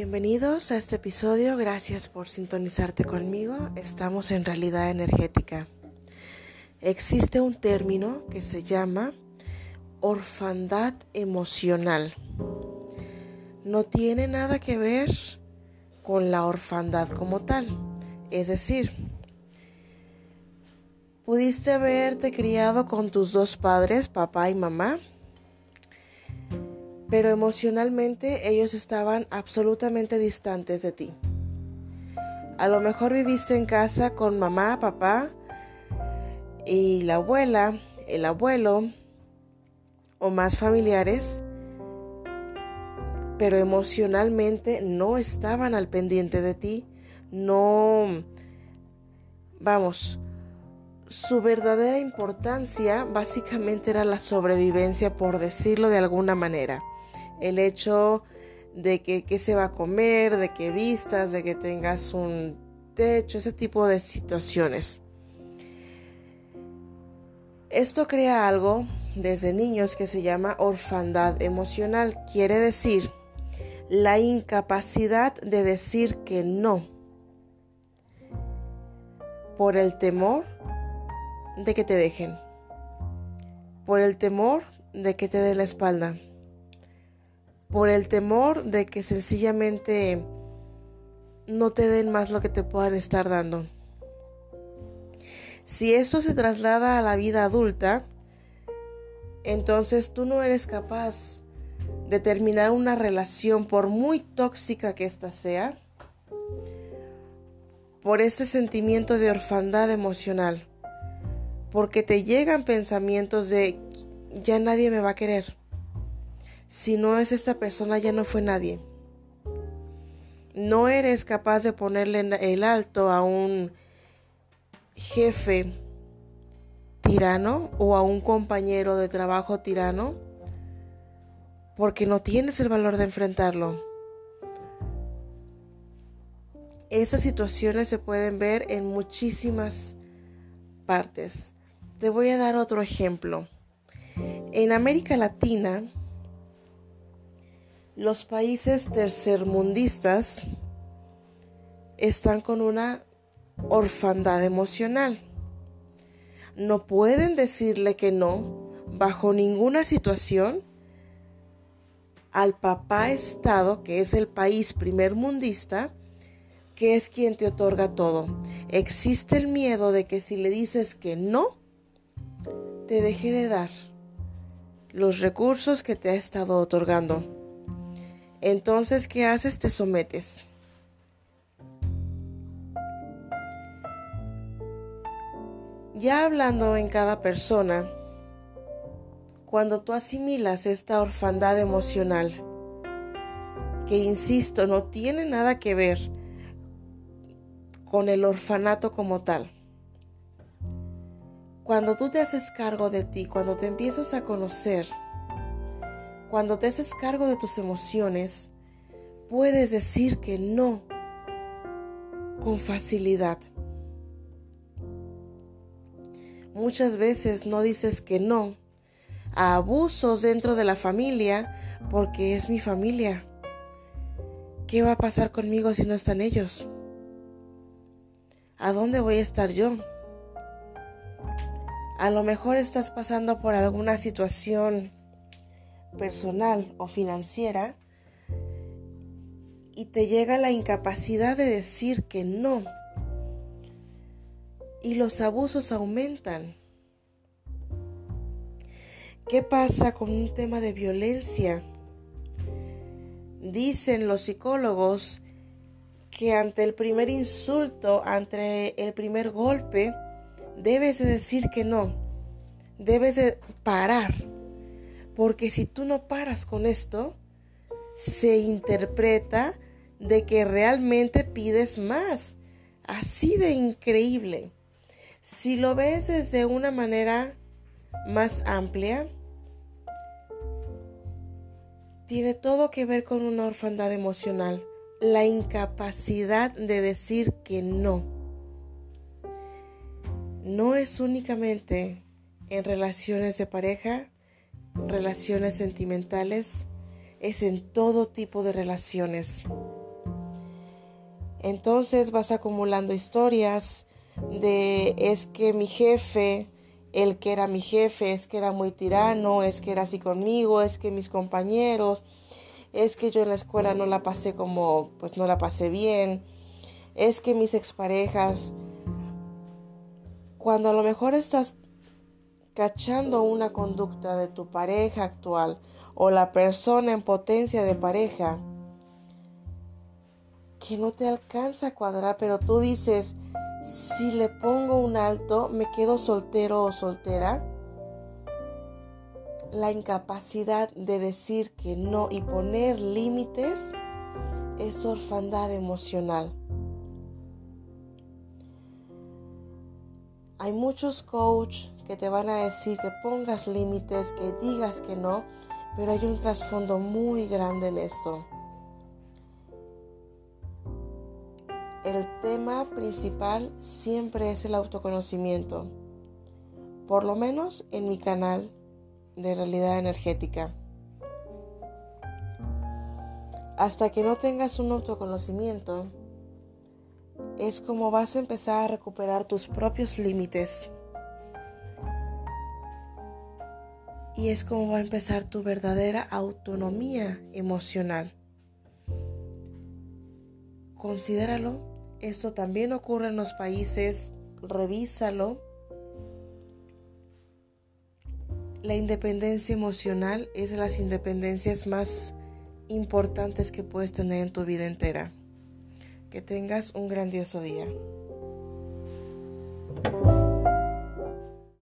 Bienvenidos a este episodio, gracias por sintonizarte conmigo. Estamos en realidad energética. Existe un término que se llama orfandad emocional. No tiene nada que ver con la orfandad como tal. Es decir, pudiste haberte criado con tus dos padres, papá y mamá, pero emocionalmente ellos estaban absolutamente distantes de ti. A lo mejor viviste en casa con mamá, papá y la abuela, el abuelo o más familiares, pero emocionalmente no estaban al pendiente de ti, no, vamos, su verdadera importancia básicamente era la sobrevivencia, por decirlo de alguna manera el hecho de que se va a comer, de que vistas, de que tengas un techo, ese tipo de situaciones. Esto crea algo desde niños que se llama orfandad emocional. Quiere decir la incapacidad de decir que no por el temor de que te dejen, por el temor de que te den la espalda por el temor de que sencillamente no te den más lo que te puedan estar dando. Si eso se traslada a la vida adulta, entonces tú no eres capaz de terminar una relación por muy tóxica que ésta sea, por ese sentimiento de orfandad emocional, porque te llegan pensamientos de ya nadie me va a querer si no es esta persona ya no fue nadie. No eres capaz de ponerle el alto a un jefe tirano o a un compañero de trabajo tirano porque no tienes el valor de enfrentarlo. Esas situaciones se pueden ver en muchísimas partes. Te voy a dar otro ejemplo. En América Latina, los países tercermundistas están con una orfandad emocional. No pueden decirle que no bajo ninguna situación al papá Estado, que es el país primermundista, que es quien te otorga todo. Existe el miedo de que si le dices que no, te deje de dar los recursos que te ha estado otorgando. Entonces, ¿qué haces? Te sometes. Ya hablando en cada persona, cuando tú asimilas esta orfandad emocional, que insisto, no tiene nada que ver con el orfanato como tal. Cuando tú te haces cargo de ti, cuando te empiezas a conocer, cuando te haces cargo de tus emociones, puedes decir que no con facilidad. Muchas veces no dices que no a abusos dentro de la familia porque es mi familia. ¿Qué va a pasar conmigo si no están ellos? ¿A dónde voy a estar yo? A lo mejor estás pasando por alguna situación personal o financiera y te llega la incapacidad de decir que no. Y los abusos aumentan. ¿Qué pasa con un tema de violencia? Dicen los psicólogos que ante el primer insulto, ante el primer golpe, debes de decir que no. Debes de parar porque si tú no paras con esto, se interpreta de que realmente pides más. Así de increíble. Si lo ves desde una manera más amplia, tiene todo que ver con una orfandad emocional, la incapacidad de decir que no. No es únicamente en relaciones de pareja, relaciones sentimentales, es en todo tipo de relaciones. Entonces vas acumulando historias de es que mi jefe, el que era mi jefe, es que era muy tirano, es que era así conmigo, es que mis compañeros, es que yo en la escuela no la pasé como, pues no la pasé bien, es que mis exparejas, cuando a lo mejor estás cachando una conducta de tu pareja actual o la persona en potencia de pareja que no te alcanza a cuadrar, pero tú dices, si le pongo un alto, me quedo soltero o soltera. La incapacidad de decir que no y poner límites es orfandad emocional. Hay muchos coaches que te van a decir que pongas límites, que digas que no, pero hay un trasfondo muy grande en esto. El tema principal siempre es el autoconocimiento, por lo menos en mi canal de realidad energética. Hasta que no tengas un autoconocimiento, es como vas a empezar a recuperar tus propios límites. Y es como va a empezar tu verdadera autonomía emocional. Considéralo. Esto también ocurre en los países. Revísalo. La independencia emocional es de las independencias más importantes que puedes tener en tu vida entera. Que tengas un grandioso día.